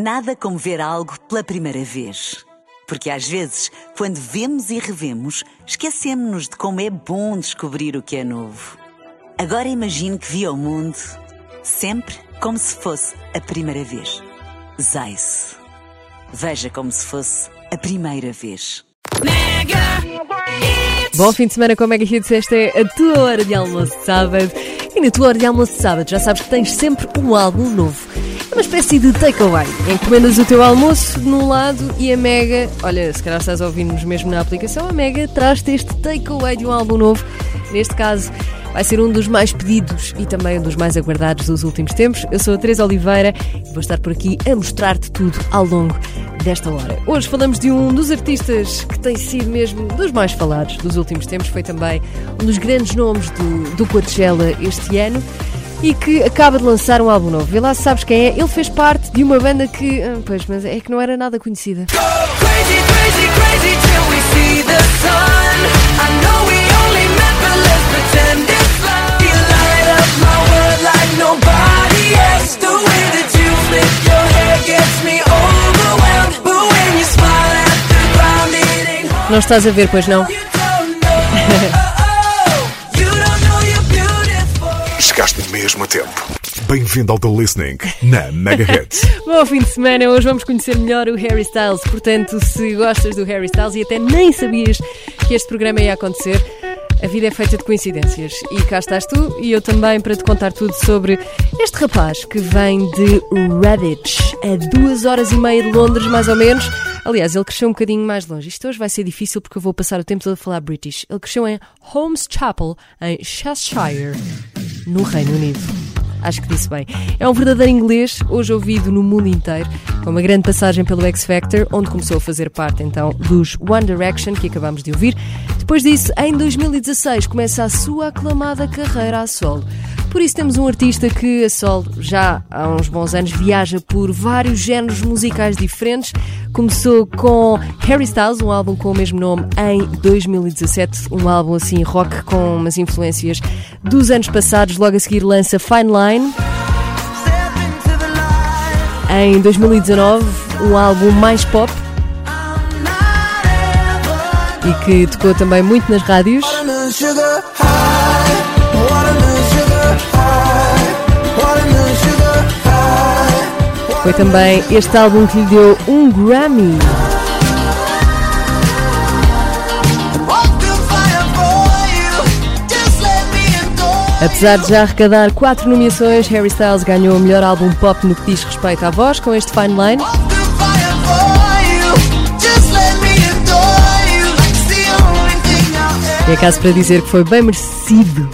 Nada como ver algo pela primeira vez. Porque às vezes, quando vemos e revemos, esquecemos-nos de como é bom descobrir o que é novo. Agora imagine que viu o mundo sempre como se fosse a primeira vez. Zais. Veja como se fosse a primeira vez. Bom fim de semana com a Mega Hits. Esta é a tua hora de almoço de sábado. E na tua hora de almoço de sábado já sabes que tens sempre um álbum novo. É uma espécie de takeaway. Encomendas o teu almoço num lado e a Mega, olha, se calhar estás a ouvir-nos mesmo na aplicação, a Mega traz-te este takeaway de um álbum novo. Neste caso, vai ser um dos mais pedidos e também um dos mais aguardados dos últimos tempos. Eu sou a Teresa Oliveira e vou estar por aqui a mostrar-te tudo ao longo desta hora. Hoje falamos de um dos artistas que tem sido mesmo dos mais falados dos últimos tempos, foi também um dos grandes nomes do, do Coachella este ano e que acaba de lançar um álbum novo. Vê lá sabes quem é. Ele fez parte de uma banda que, ah, pois, mas é que não era nada conhecida. Crazy, crazy, crazy Não estás a ver, pois não? You don't know. You don't know you're beautiful. Chegaste mesmo a tempo. Bem-vindo ao The Listening na Mega Hits. Bom fim de semana, hoje vamos conhecer melhor o Harry Styles. Portanto, se gostas do Harry Styles e até nem sabias que este programa ia acontecer, a vida é feita de coincidências. E cá estás tu e eu também para te contar tudo sobre este rapaz que vem de Redditch, a duas horas e meia de Londres, mais ou menos. Aliás, ele cresceu um bocadinho mais longe. Isto hoje vai ser difícil porque eu vou passar o tempo todo a falar British. Ele cresceu em Holmes Chapel, em Cheshire, no Reino Unido. Acho que disse bem. É um verdadeiro inglês, hoje ouvido no mundo inteiro, com uma grande passagem pelo X Factor, onde começou a fazer parte então dos One Direction, que acabamos de ouvir. Depois disso, em 2016, começa a sua aclamada carreira a solo. Por isso temos um artista que a solo já há uns bons anos viaja por vários géneros musicais diferentes. Começou com Harry Styles, um álbum com o mesmo nome, em 2017, um álbum assim rock com umas influências dos anos passados. Logo a seguir lança Fine Line. Light. Em 2019, um álbum mais pop e que tocou também muito nas rádios. Foi também este álbum que lhe deu um Grammy. Apesar de já arrecadar quatro nomeações, Harry Styles ganhou o melhor álbum pop no que diz respeito à voz com este Fine Line. E é caso para dizer que foi bem merecido.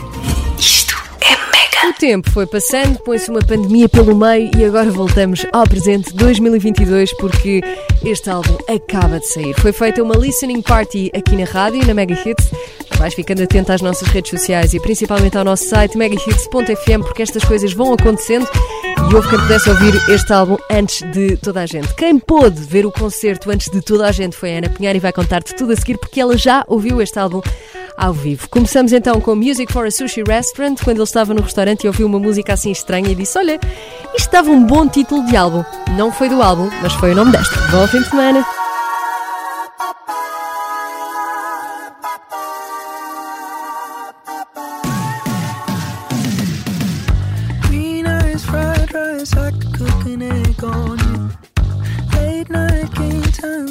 Isto é mega. O tempo foi passando, põe-se uma pandemia pelo meio e agora voltamos ao presente 2022 porque este álbum acaba de sair. Foi feita uma listening party aqui na rádio, na Mega Hits. Vais ficando atento às nossas redes sociais e principalmente ao nosso site megahits.fm porque estas coisas vão acontecendo e houve quem pudesse ouvir este álbum antes de toda a gente. Quem pôde ver o concerto antes de toda a gente foi a Ana Pinheiro e vai contar-te tudo a seguir porque ela já ouviu este álbum ao vivo. Começamos então com Music for a Sushi Restaurant, quando ele estava no restaurante e ouviu uma música assim estranha e disse: Olha, isto estava um bom título de álbum. Não foi do álbum, mas foi o nome deste. Bom fim de semana!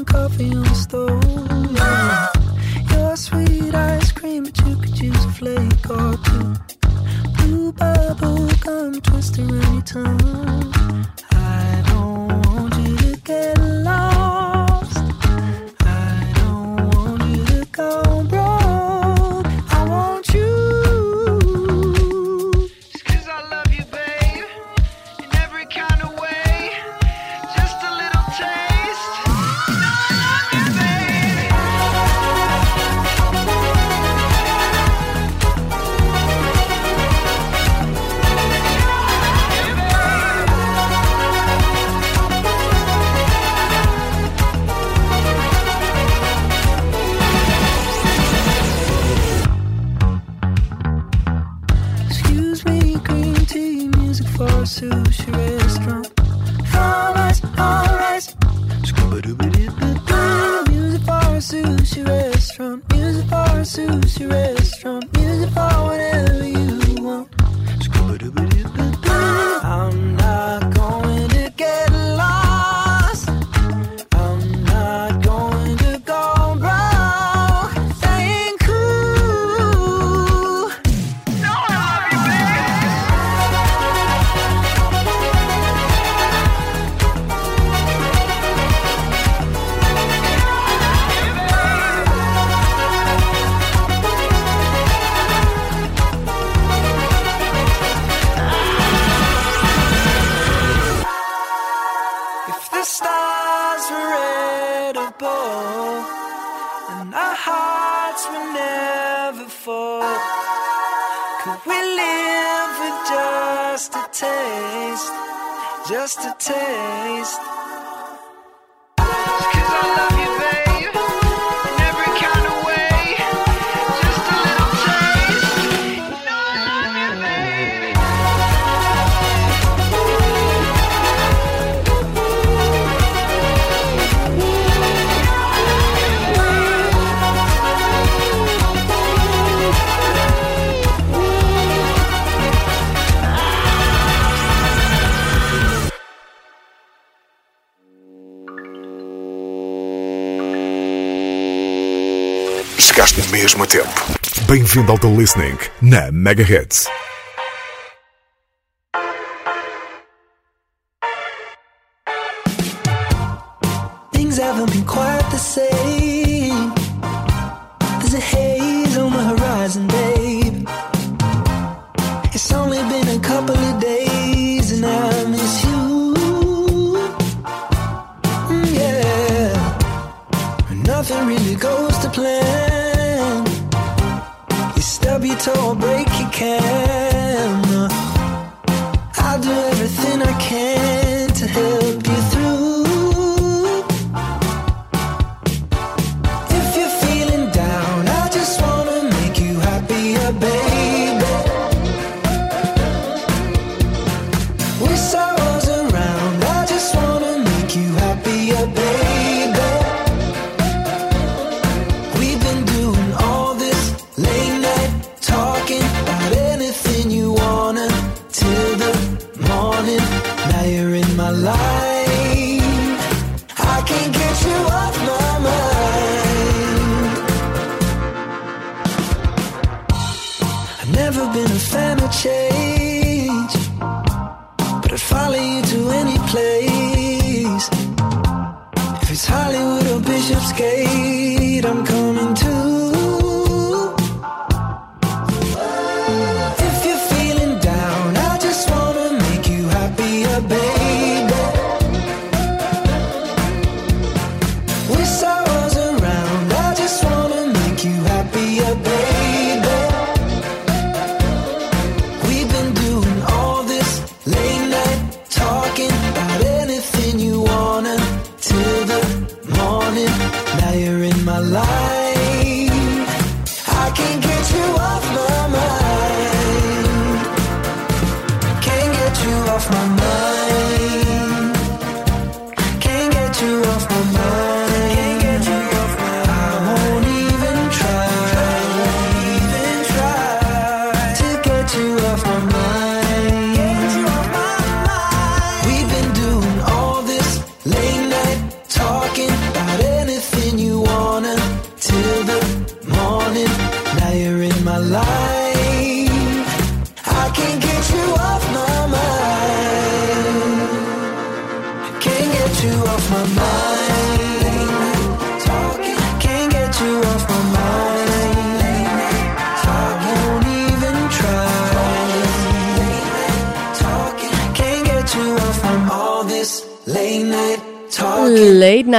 Coffee on the stove. Your sweet ice cream, but you could use a flake or two. Blue bubble gum twisting around your tongue. Could we live with just a taste? Just a taste. Mesmo tempo. Bem-vindo ao The Listening na Mega Hits.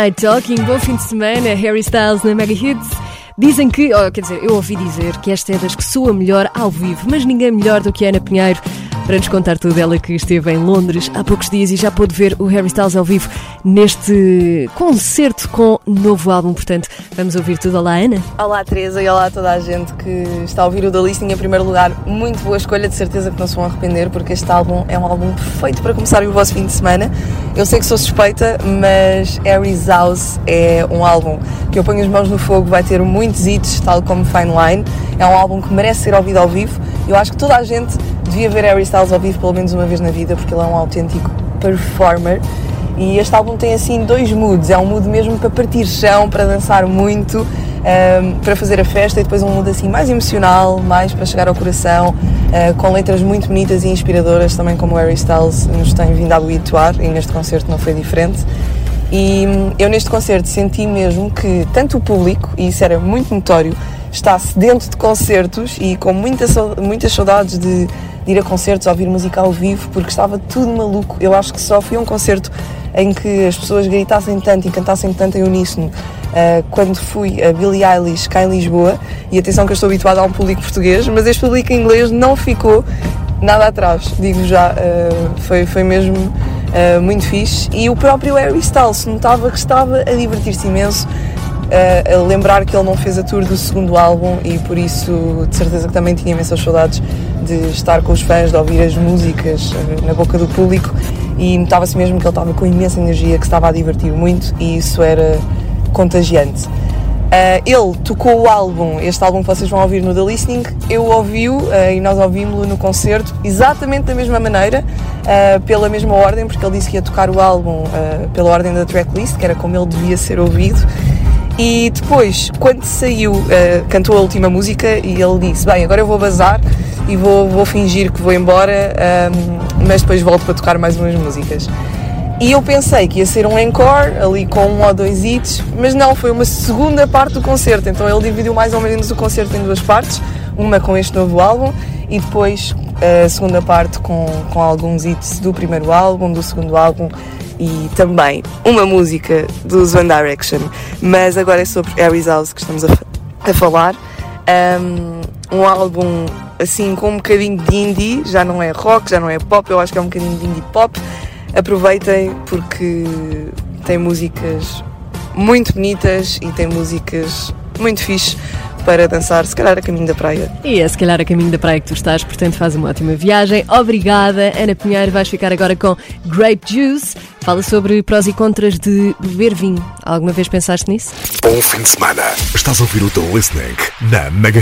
Night Talking, bom fim de semana, Harry Styles na Mega Hits. Dizem que, oh, quer dizer, eu ouvi dizer que esta é das que soa melhor ao vivo, mas ninguém melhor do que Ana Pinheiro para nos contar tudo. Ela que esteve em Londres há poucos dias e já pôde ver o Harry Styles ao vivo neste concerto com novo álbum. Portanto, vamos ouvir tudo. Olá, Ana. Olá Teresa e olá a toda a gente que está a ouvir o The Listing em primeiro lugar. Muito boa escolha, de certeza que não se vão arrepender, porque este álbum é um álbum perfeito para começar o vosso fim de semana. Eu sei que sou suspeita, mas Harry's House é um álbum que eu ponho as mãos no fogo, vai ter muitos hits, tal como Fine Line. É um álbum que merece ser ouvido ao vivo. Eu acho que toda a gente devia ver Harry Styles ao vivo pelo menos uma vez na vida, porque ele é um autêntico performer. E este álbum tem assim dois moods. É um mood mesmo para partir chão, para dançar muito, um, para fazer a festa, e depois um mood assim mais emocional, mais para chegar ao coração, uh, com letras muito bonitas e inspiradoras, também como o Harry Styles nos tem vindo a habituar, e neste concerto não foi diferente. E hum, eu neste concerto senti mesmo que tanto o público, e isso era muito notório, está sedento de concertos e com muita, muitas saudades de, de ir a concertos, ouvir música ao vivo, porque estava tudo maluco. Eu acho que só fui a um concerto em que as pessoas gritassem tanto e cantassem tanto em uníssono uh, quando fui a Billie Eilish cá em Lisboa. E atenção que eu estou habituada a um público português, mas este público inglês não ficou nada atrás, digo já. uh, foi, foi mesmo uh, muito fixe. E o próprio Harry Styles notava que estava a divertir-se imenso, a lembrar que ele não fez a tour do segundo álbum e por isso de certeza que também tinha imensas saudades de estar com os fãs, de ouvir as músicas uh, na boca do público e notava-se mesmo que ele estava com imensa energia, que estava a divertir muito e isso era contagiante. Uh, ele tocou o álbum, este álbum que vocês vão ouvir no The Listening, eu ouvi-o uh, e nós ouvimos-lo no concerto exatamente da mesma maneira, uh, pela mesma ordem, porque ele disse que ia tocar o álbum pela ordem da tracklist, que era como ele devia ser ouvido. E depois, quando saiu, cantou a última música e ele disse: Bem, agora eu vou bazar e vou, vou fingir que vou embora, mas depois volto para tocar mais umas músicas. E eu pensei que ia ser um encore, ali com um ou dois hits, mas não, foi uma segunda parte do concerto. Então ele dividiu mais ou menos o concerto em duas partes, uma com este novo álbum e depois a segunda parte com, com alguns hits do primeiro álbum, do segundo álbum e também uma música dos One Direction. Mas agora é sobre Harry's House que estamos a, a falar. Um, um álbum assim com um bocadinho de indie, já não é rock, já não é pop, eu acho que é um bocadinho de indie pop aproveitem porque tem músicas muito bonitas e tem músicas muito fixe para dançar, se calhar a caminho da praia. E é se calhar a caminho da praia que tu estás, portanto faz uma ótima viagem. Obrigada, Ana Pinheiro. Vais ficar agora com Grape Juice. Fala sobre prós e contras de beber vinho. Alguma vez pensaste nisso? Bom fim de semana. Estás a ouvir o The Listening na Mega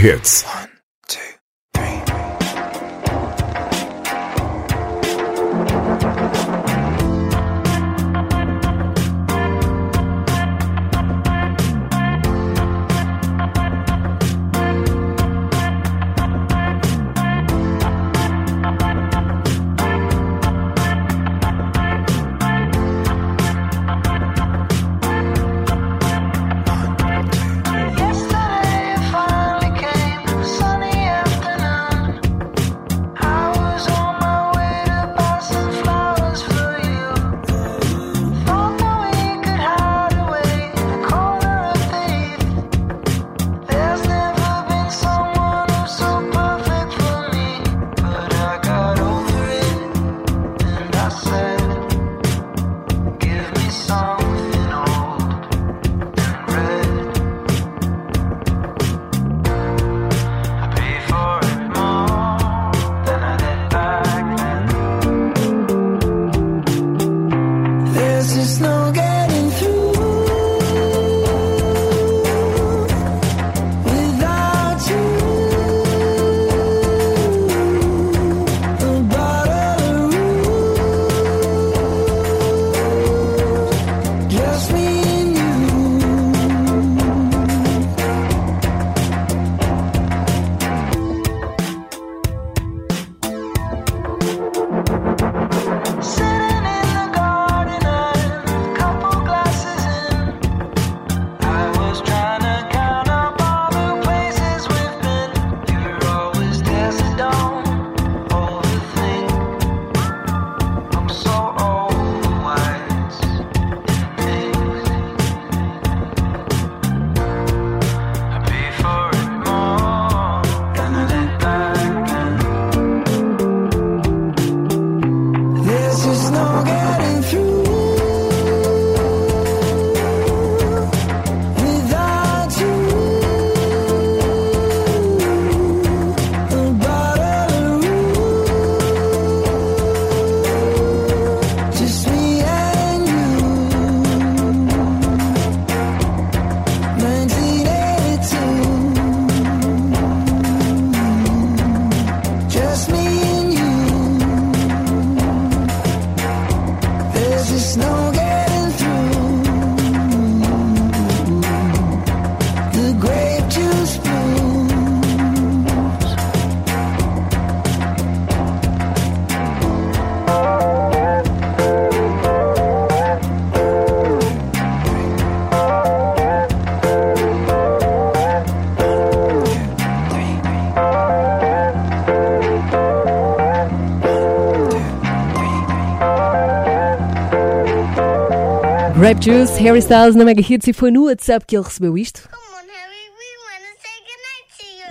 Grape Juice, Harry Styles na Mega Hits e foi no WhatsApp que ele recebeu isto.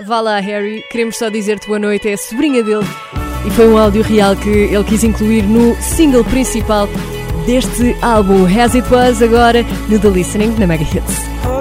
Vá lá, Harry, queremos só dizer-te boa noite, é a sobrinha dele. E foi um áudio real que ele quis incluir no single principal deste álbum, As It Was, agora no The Listening na Mega Hits. Oh,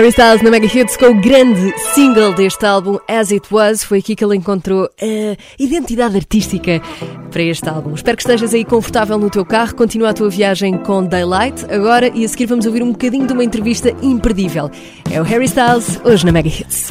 Harry Styles na Mega Hits com o grande single deste álbum As It Was. Foi aqui que ele encontrou a identidade artística para este álbum. Espero que estejas aí confortável no teu carro. Continua a tua viagem com Daylight agora e a seguir vamos ouvir um bocadinho de uma entrevista imperdível. É o Harry Styles hoje na Mega Hits.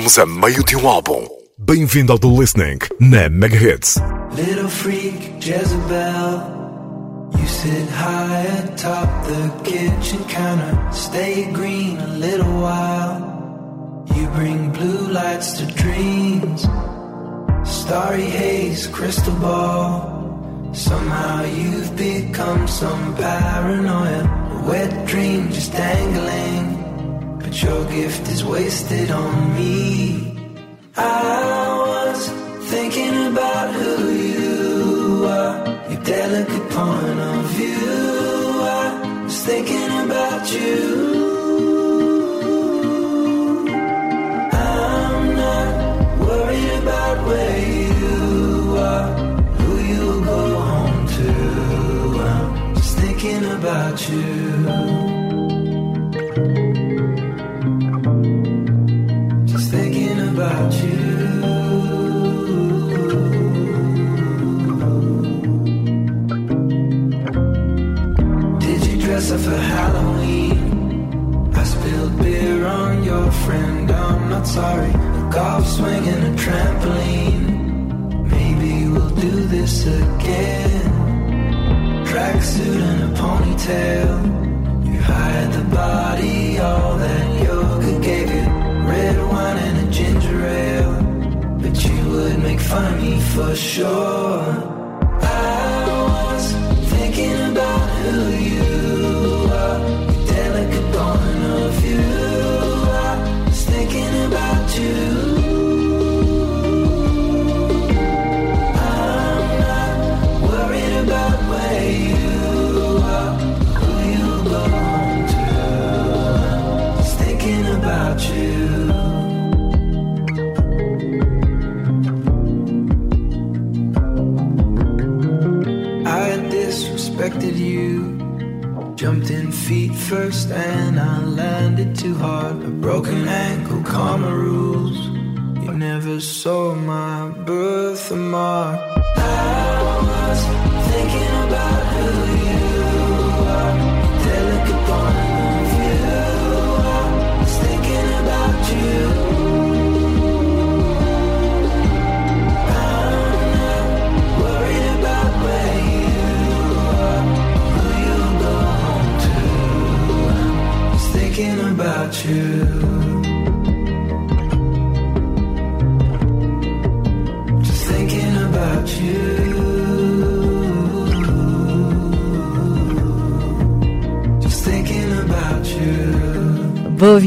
Estamos a meio de um álbum. Bem-vindo ao The Listening na Mega Hits. Little freak Jezebel. You sit high atop the kitchen counter. Stay green a little while. You bring blue lights to dreams. Starry haze, crystal ball. Somehow you've become some paranoia. A wet dream just dangling. But your gift is wasted on me. I was thinking about who you are, your delicate point of view. I was thinking about you. I'm not worried about where you are, who you'll go home to. I'm just thinking about you. Sorry. A golf swing and a trampoline. Maybe we'll do this again. Tracksuit and a ponytail. You hide the body, all that yoga gave you. Red wine and a ginger ale. But you would make fun of me for sure. I was thinking about who you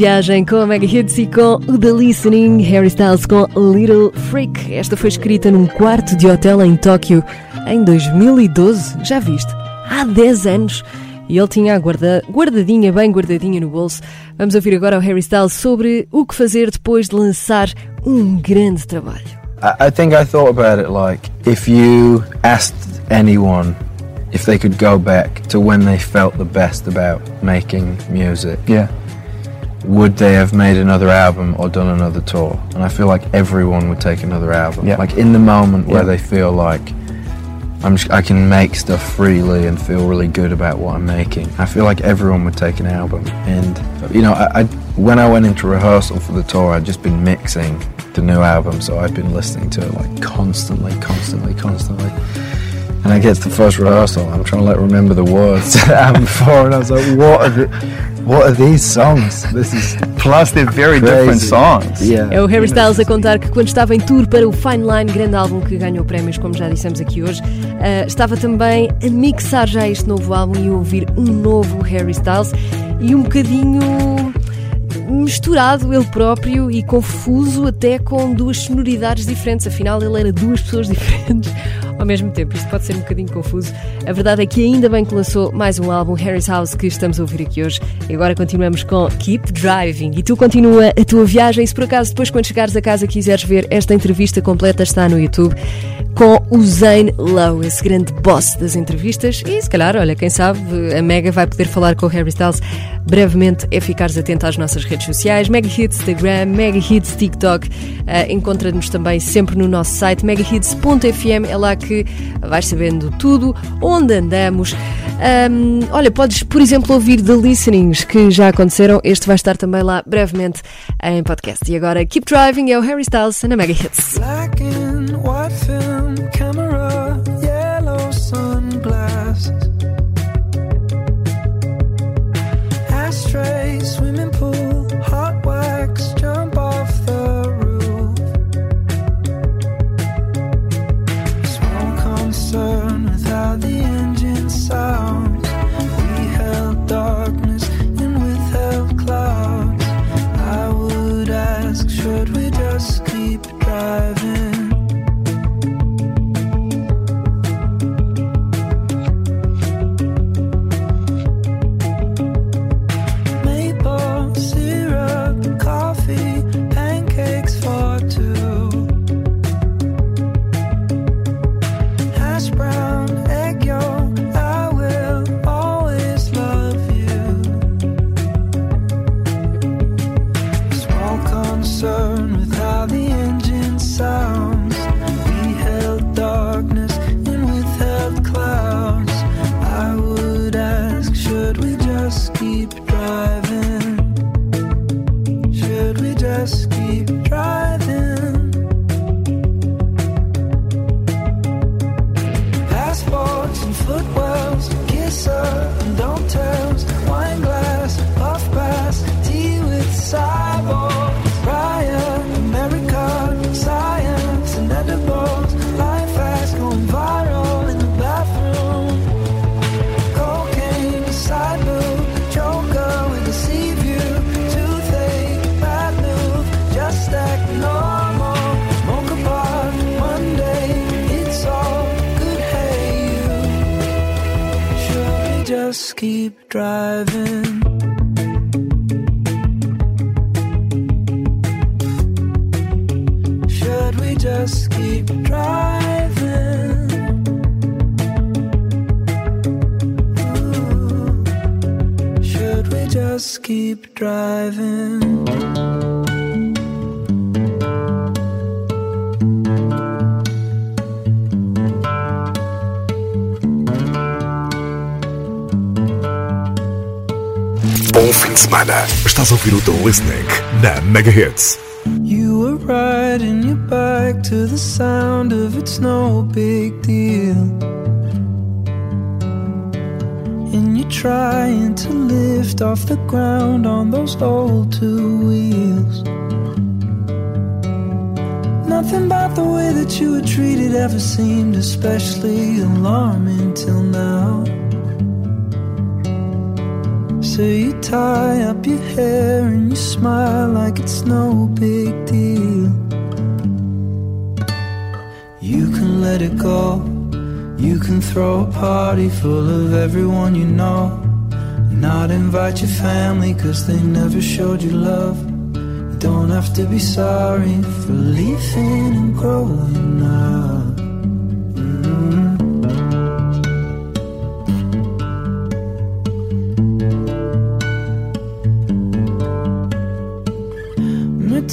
viagem com a Mega Hits e com o The Listening, Harry Styles com Little Freak. Esta foi escrita num quarto de hotel em Tóquio em 2012. Já viste? Há 10 anos. E ele tinha a guarda, guardadinha, bem guardadinha no bolso. Vamos ouvir agora o Harry Styles sobre o que fazer depois de lançar um grande trabalho. I, I think I thought about it like if you asked anyone if they could go back to when they felt the best about making music, Yeah. Would they have made another album or done another tour? And I feel like everyone would take another album. Like in the moment where they feel like I'm just, I can make stuff freely and feel really good about what I'm making. I feel like everyone would take an album. And you know, I, I when I went into rehearsal for the tour, I'd just been mixing the new album, so I'd been listening to it like constantly, constantly, constantly. And I get to the first rehearsal, I'm trying to like remember the words album before, and I was like, what are the, what are these songs? This is Plus, they're very different crazy. songs. Yeah. É o Harry Styles a contar que quando estava em tour para o Fine Line, grande álbum que ganhou prémios, como já dissemos aqui hoje, ah, estava também a mixar já este novo álbum e ouvir um novo Harry Styles e um bocadinho misturado ele próprio e confuso até com duas sonoridades diferentes. Afinal, ele era duas pessoas diferentes ao mesmo tempo. Isto pode ser um bocadinho confuso. A verdade é que ainda bem que lançou mais um álbum, Harry's House, que estamos a ouvir aqui hoje. E agora continuamos com Keep Driving. E tu continua a tua viagem. Se por acaso depois, quando chegares a casa, quiseres ver esta entrevista completa, está no YouTube com o Zane Lowe, esse grande boss das entrevistas. E se calhar, olha, quem sabe, a Mega vai poder falar com o Harry Styles brevemente. É ficares atento às nossas redes sociais, Mega Hits Instagram, Mega Hits TikTok. Ah, Encontra-nos também sempre no nosso site megahits.fm. É lá que que vais sabendo tudo, onde andamos. Um, olha, podes, por exemplo, ouvir The Listenings que já aconteceram. Este vai estar também lá brevemente em podcast. E agora, Keep Driving é o Harry Styles na Mega Hits. Black and white film sun keep driving? Should we just keep driving? Ooh. Should we just keep driving? Bom fim de semana. Estás a ouvir o Listening na. You were riding your bike to the sound of it's no big deal. And you're trying to lift off the ground on those old two wheels. Nothing about the way that you were treated ever seemed especially alarming till now. So you tie up your hair and you smile like it's no big deal. You can let it go. You can throw a party full of everyone you know. And not invite your family cause they never showed you love. You don't have to be sorry for leaving and growing up.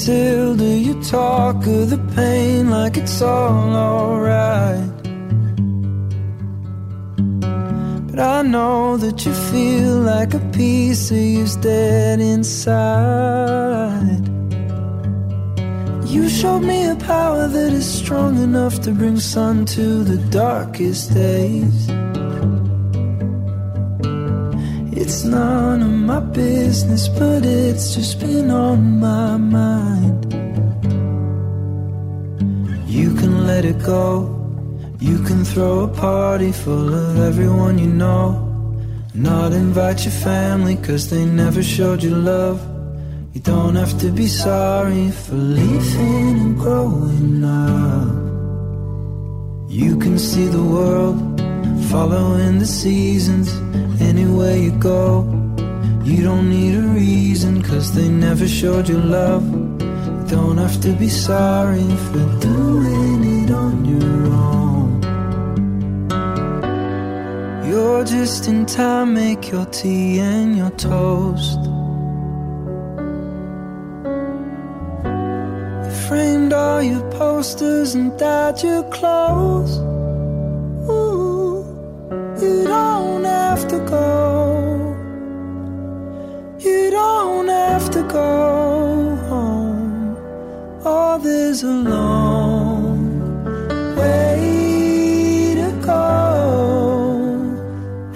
Matilda, you talk of the pain like it's all alright. But I know that you feel like a piece of you's dead inside. You showed me a power that is strong enough to bring sun to the darkest days. It's none of my business, but it's just been on my mind. You can let it go. You can throw a party full of everyone you know. Not invite your family, cause they never showed you love. You don't have to be sorry for leaving and growing up. You can see the world following the seasons anywhere you go. You don't need a reason, cause they never showed you love. You don't have to be sorry for doing it on your own. You're just in time, make your tea and your toast. You framed all your posters and dyed your clothes. Is a long way to go.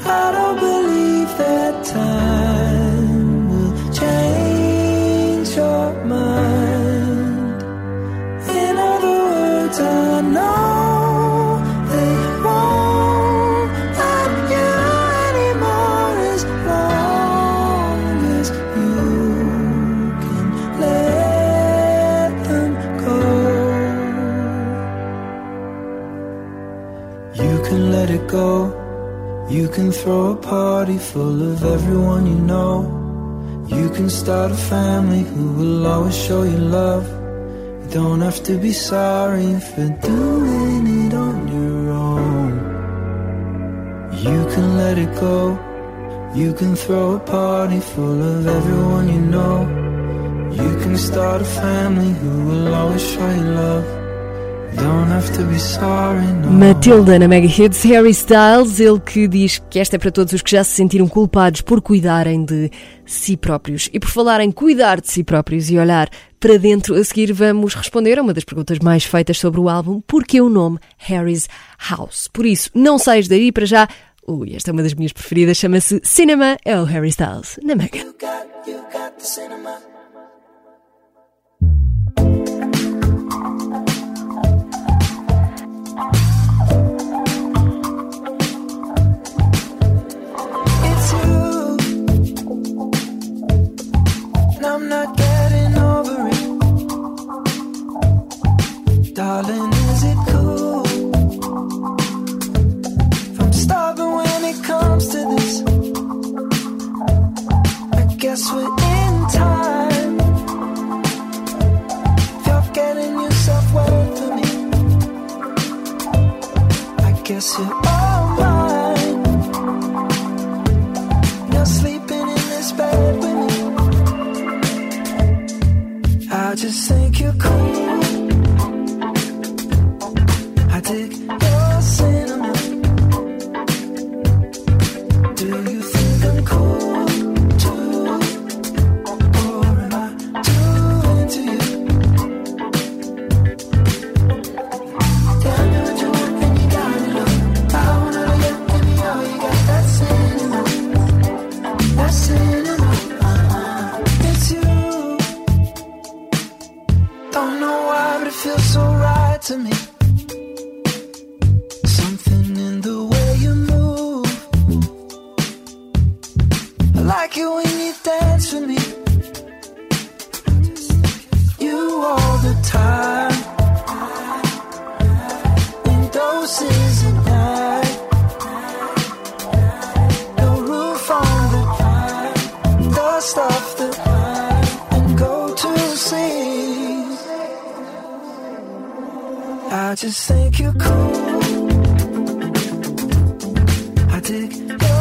I don't believe that time will change your mind. In other words, I know go. You can throw a party full of everyone you know. You can start a family who will always show you love. You don't have to be sorry for doing it on your own. You can let it go. You can throw a party full of everyone you know. You can start a family who will always show you love. Matilda na Mega Hits, Harry Styles, ele que diz que esta é para todos os que já se sentiram culpados por cuidarem de si próprios. E por falar em cuidar de si próprios e olhar para dentro, a seguir vamos responder a uma das perguntas mais feitas sobre o álbum, porque o nome Harry's House. Por isso, não saias daí para já. Ui, esta é uma das minhas preferidas, chama-se Cinema, é o Harry Styles, na Mega. You got, you got I'm not just think you're cool. I dig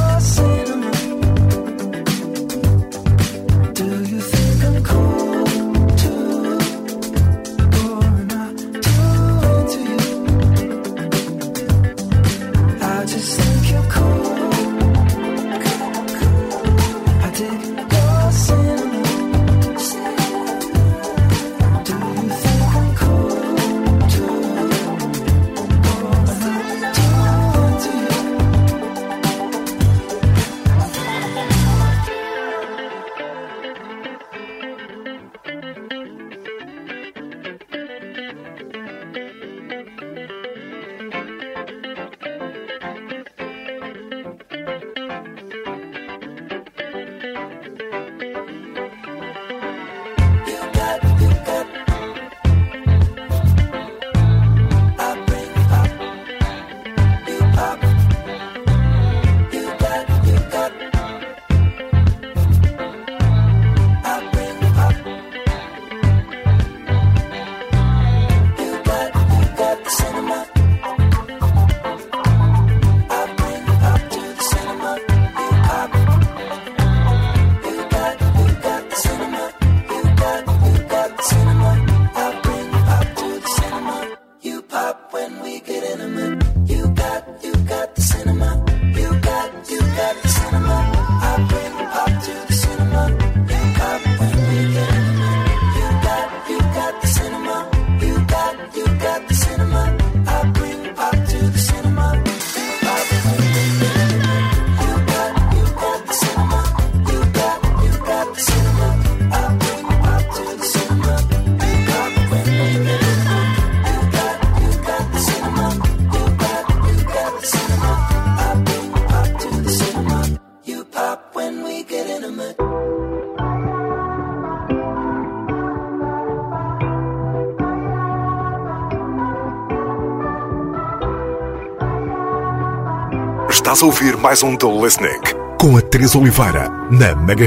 Estás a ouvir mais um The Listening com a Teresa Oliveira na Mega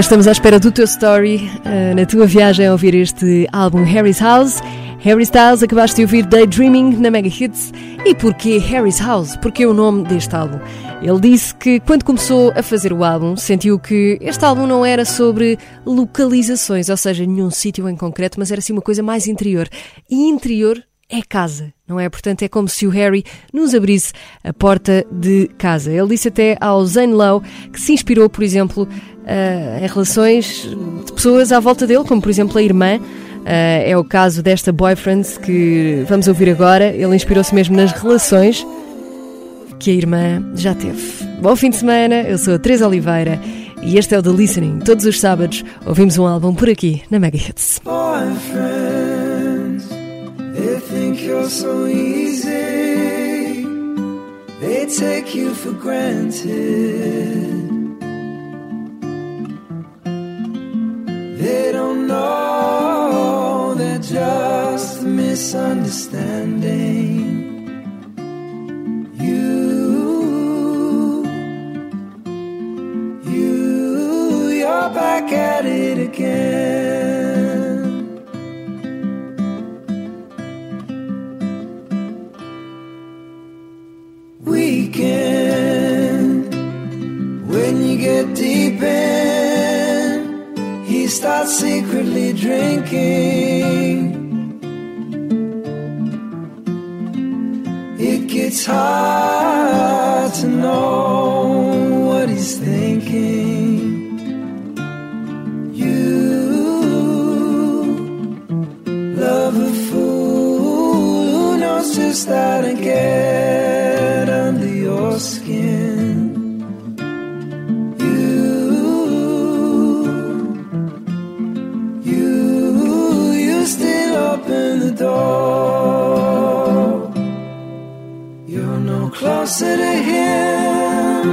Ainda estamos à espera do teu story eh, na tua viagem a ouvir este álbum Harry's House. Harry Styles, acabaste de ouvir Daydreaming na Mega Hits. E porquê Harry's House? Porquê o nome deste álbum? Ele disse que quando começou a fazer o álbum, sentiu que este álbum não era sobre localizações, ou seja, nenhum sítio em concreto, mas era assim uma coisa mais interior. E interior é casa, não é? Portanto, é como se o Harry nos abrisse a porta de casa. Ele disse até ao Zane Lowe que se inspirou, por exemplo, eh, em relações de pessoas à volta dele, como por exemplo a irmã. Eh, é o caso desta boyfriend que vamos ouvir agora. Ele inspirou-se mesmo nas relações que a irmã já teve. Bom fim de semana, eu sou a Teresa Oliveira e este é o The Listening. Todos os sábados ouvimos um álbum por aqui na Mega Hits. boyfriends. They take you for granted. Misunderstanding. You, you, you're back at it again. Weekend, when you get deep in, he starts secretly drinking. It gets hard to know what he's thinking. You love a fool who knows just how to get Closer to him.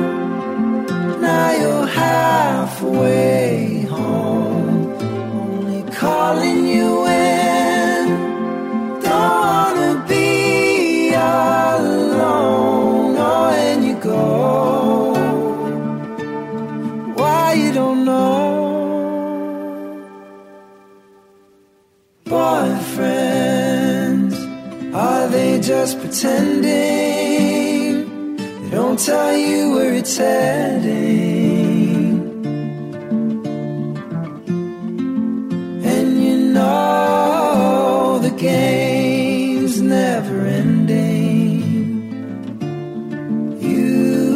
Now you're halfway home. Only calling you in. Don't wanna be alone. Oh, and you go. Why you don't know? Boyfriends, are they just pretending? Tell you where it's heading. And you know the game's never ending. You,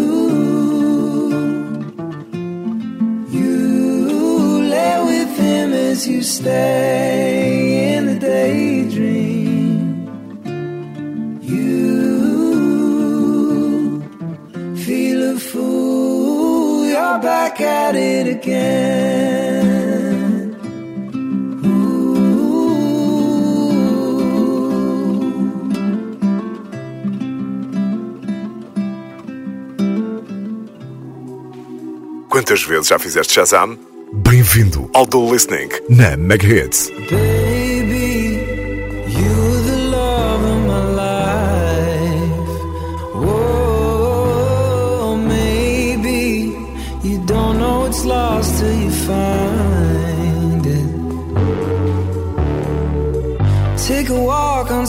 you lay with him as you stay at it again. Ooh. Quantas vezes já fizeste Shazam? Bem-vindo ao The Listening na Mega Hits.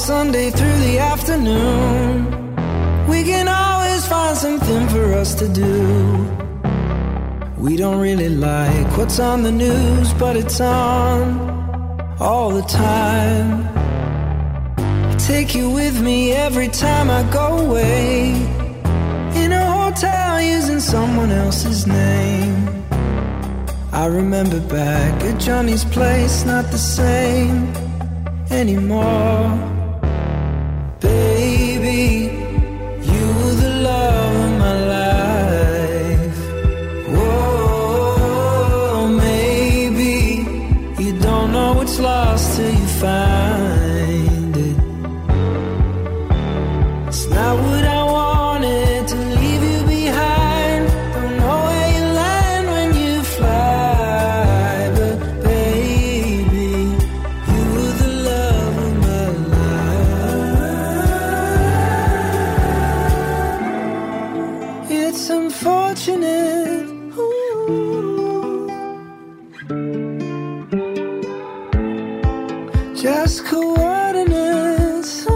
Sunday through the afternoon. We can always find something for us to do. We don't really like what's on the news, but it's on all the time. I take you with me every time I go away. In a hotel using someone else's name. I remember back at Johnny's place, not the same anymore. Just coordinates.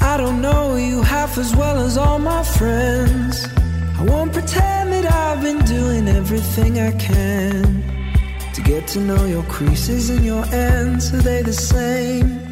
I don't know you half as well as all my friends. I won't pretend that I've been doing everything I can to get to know your creases and your ends. Are they the same?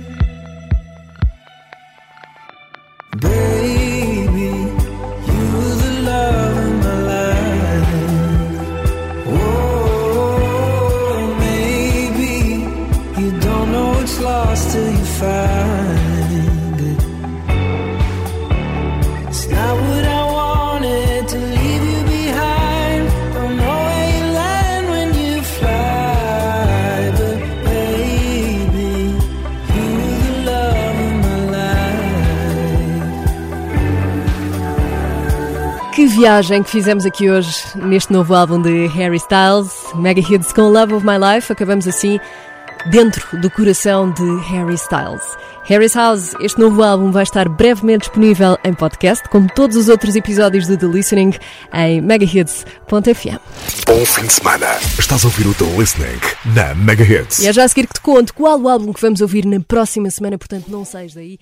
Viagem que fizemos aqui hoje neste novo álbum de Harry Styles, Mega Hits com Love of My Life. Acabamos assim dentro do coração de Harry Styles. Harry's House, este novo álbum vai estar brevemente disponível em podcast, como todos os outros episódios do The Listening, em megahits.fm. Bom fim de semana. Estás a ouvir o The Listening na Mega Hits. E é já a seguir que te conto qual o álbum que vamos ouvir na próxima semana, portanto não saias daí.